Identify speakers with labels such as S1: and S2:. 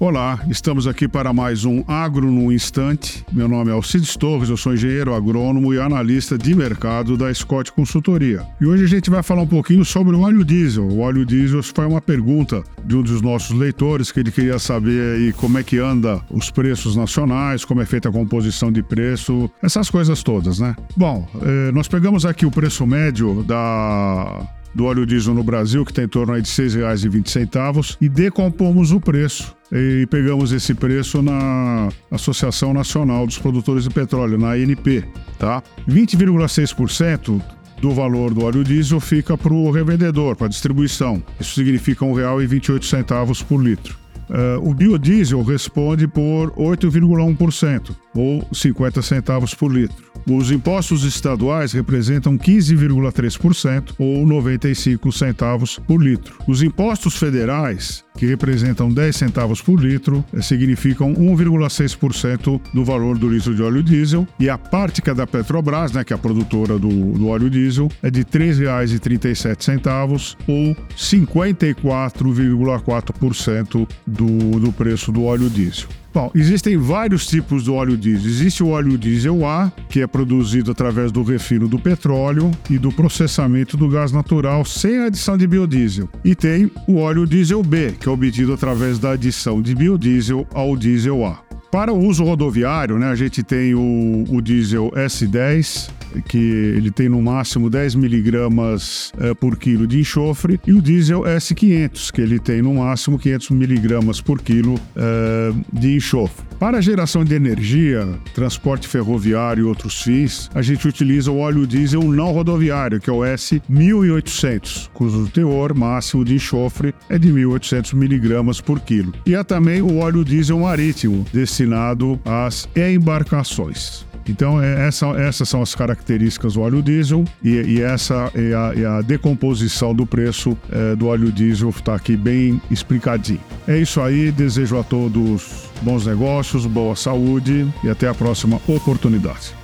S1: Olá, estamos aqui para mais um Agro no Instante. Meu nome é Alcides Torres, eu sou engenheiro agrônomo e analista de mercado da Scott Consultoria. E hoje a gente vai falar um pouquinho sobre o óleo diesel. O óleo diesel foi uma pergunta de um dos nossos leitores que ele queria saber aí como é que anda os preços nacionais, como é feita a composição de preço, essas coisas todas, né? Bom, eh, nós pegamos aqui o preço médio da do óleo diesel no Brasil, que tem em torno de R$ 6,20, e decompomos o preço e pegamos esse preço na Associação Nacional dos Produtores de Petróleo, na ANP, tá? 20,6% do valor do óleo diesel fica para o revendedor, para a distribuição. Isso significa R$ 1,28 por litro. Uh, o biodiesel responde por 8,1%, ou 50 centavos por litro. Os impostos estaduais representam 15,3% ou 95 centavos por litro. Os impostos federais, que representam 10 centavos por litro, eh, significam 1,6% do valor do litro de óleo diesel. E a parte que é da Petrobras, né, que é a produtora do, do óleo diesel, é de R$ 3,37 ou 54,4% do, do preço do óleo diesel. Bom, existem vários tipos de óleo diesel. Existe o óleo diesel A, que é produzido através do refino do petróleo e do processamento do gás natural sem adição de biodiesel. E tem o óleo diesel B, que é obtido através da adição de biodiesel ao diesel A. Para o uso rodoviário, né, a gente tem o, o diesel S10, que ele tem no máximo 10 miligramas uh, por quilo de enxofre, e o diesel S500, que ele tem no máximo 500 miligramas por quilo uh, de enxofre. Para a geração de energia, transporte ferroviário e outros fins, a gente utiliza o óleo diesel não rodoviário, que é o S1800, cujo teor máximo de enxofre é de 1.800 miligramas por quilo. E há também o óleo diesel marítimo, destinado às embarcações. Então, é, essa, essas são as características do óleo diesel e, e essa é a, é a, decomposição do preço é, do óleo diesel, está aqui bem explicadinho. É isso aí, desejo a todos bons negócios, boa saúde e até a próxima oportunidade.